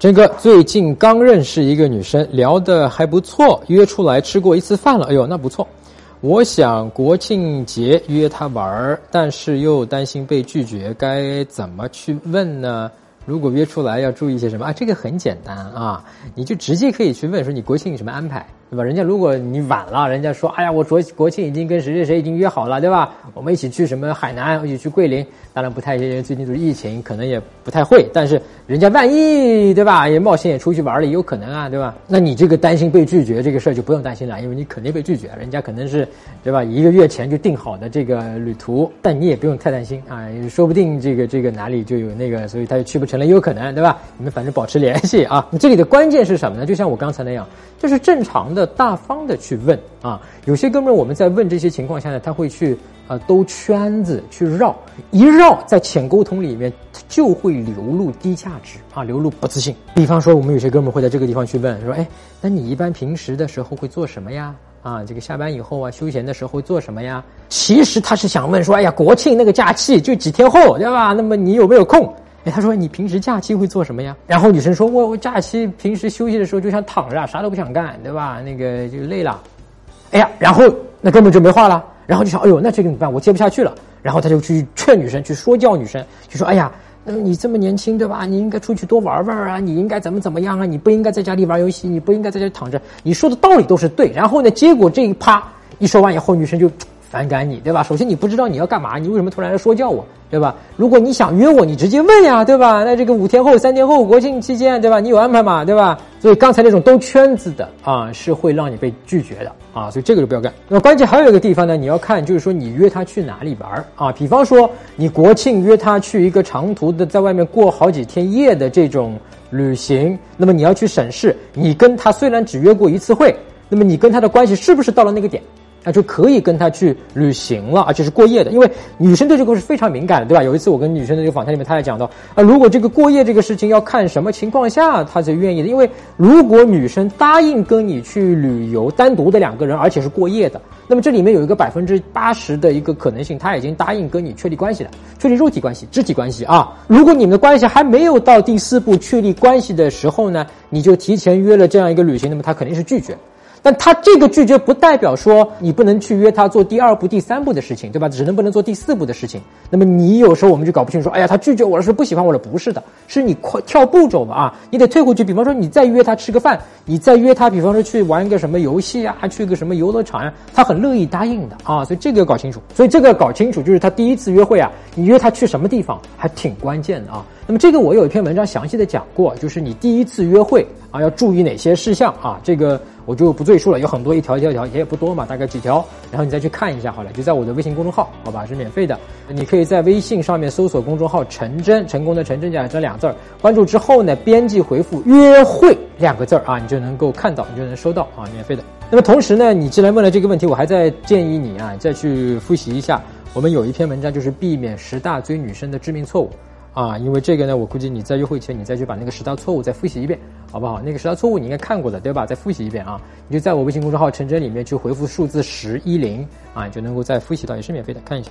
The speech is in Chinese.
真哥最近刚认识一个女生，聊得还不错，约出来吃过一次饭了。哎呦，那不错。我想国庆节约她玩儿，但是又担心被拒绝，该怎么去问呢？如果约出来要注意些什么啊？这个很简单啊，你就直接可以去问说你国庆有什么安排。对吧？人家如果你晚了，人家说，哎呀，我国国庆已经跟谁谁谁已经约好了，对吧？我们一起去什么海南，一起去桂林。当然不太，最近就是疫情，可能也不太会。但是人家万一，对吧？也冒险也出去玩了，也有可能啊，对吧？那你这个担心被拒绝这个事儿就不用担心了，因为你肯定被拒绝，人家可能是，对吧？一个月前就定好的这个旅途，但你也不用太担心啊，说不定这个这个哪里就有那个，所以他就去不成了，也有可能，对吧？你们反正保持联系啊。这里的关键是什么呢？就像我刚才那样，就是正常的。的大方的去问啊，有些哥们儿我们在问这些情况下呢，他会去啊兜圈子去绕，一绕在浅沟通里面就会流露低价值啊，流露不自信。比方说，我们有些哥们儿会在这个地方去问说，哎，那你一般平时的时候会做什么呀？啊，这个下班以后啊，休闲的时候做什么呀？其实他是想问说，哎呀，国庆那个假期就几天后，对吧？那么你有没有空？他说你平时假期会做什么呀？然后女生说，我我假期平时休息的时候就想躺着，啥都不想干，对吧？那个就累了。哎呀，然后那根本就没话了。然后就想，哎呦，那这个怎么办？我接不下去了。然后他就去劝女生，去说教女生，就说，哎呀，那你这么年轻，对吧？你应该出去多玩玩啊，你应该怎么怎么样啊？你不应该在家里玩游戏，你不应该在家里躺着。你说的道理都是对。然后呢，结果这一趴一说完以后，女生就。反感你，对吧？首先你不知道你要干嘛，你为什么突然来说教我，对吧？如果你想约我，你直接问呀，对吧？那这个五天后、三天后国庆期间，对吧？你有安排吗？对吧？所以刚才那种兜圈子的啊，是会让你被拒绝的啊，所以这个就不要干。那么关键还有一个地方呢，你要看就是说你约他去哪里玩啊？比方说你国庆约他去一个长途的，在外面过好几天夜的这种旅行，那么你要去审视你跟他虽然只约过一次会，那么你跟他的关系是不是到了那个点？那就可以跟他去旅行了，而且是过夜的，因为女生对这个是非常敏感的，对吧？有一次我跟女生的这个访谈里面，她也讲到，啊，如果这个过夜这个事情要看什么情况下她才愿意的，因为如果女生答应跟你去旅游，单独的两个人，而且是过夜的，那么这里面有一个百分之八十的一个可能性，她已经答应跟你确立关系了，确立肉体关系、肢体关系啊。如果你们的关系还没有到第四步确立关系的时候呢，你就提前约了这样一个旅行，那么她肯定是拒绝。但他这个拒绝不代表说你不能去约他做第二步、第三步的事情，对吧？只能不能做第四步的事情。那么你有时候我们就搞不清楚，哎呀，他拒绝我了，是不喜欢我了？不是的，是你快跳步骤嘛啊！你得退回去。比方说，你再约他吃个饭，你再约他，比方说去玩一个什么游戏啊，去个什么游乐场呀，他很乐意答应的啊。所以这个要搞清楚。所以这个要搞清楚，就是他第一次约会啊，你约他去什么地方还挺关键的啊。那么这个我有一篇文章详细的讲过，就是你第一次约会啊要注意哪些事项啊？这个。我就不赘述了，有很多一条一条条，也不多嘛，大概几条，然后你再去看一下好了，就在我的微信公众号，好吧，是免费的，你可以在微信上面搜索公众号“陈真”，成功的陈真加这两字儿，关注之后呢，编辑回复“约会”两个字儿啊，你就能够看到，你就能收到啊，免费的。那么同时呢，你既然问了这个问题，我还在建议你啊，再去复习一下，我们有一篇文章就是避免十大追女生的致命错误。啊，因为这个呢，我估计你在约会前，你再去把那个十大错误再复习一遍，好不好？那个十大错误你应该看过的，对吧？再复习一遍啊！你就在我微信公众号“陈真”里面去回复数字十一零啊，你就能够再复习到，也是免费的，看一下。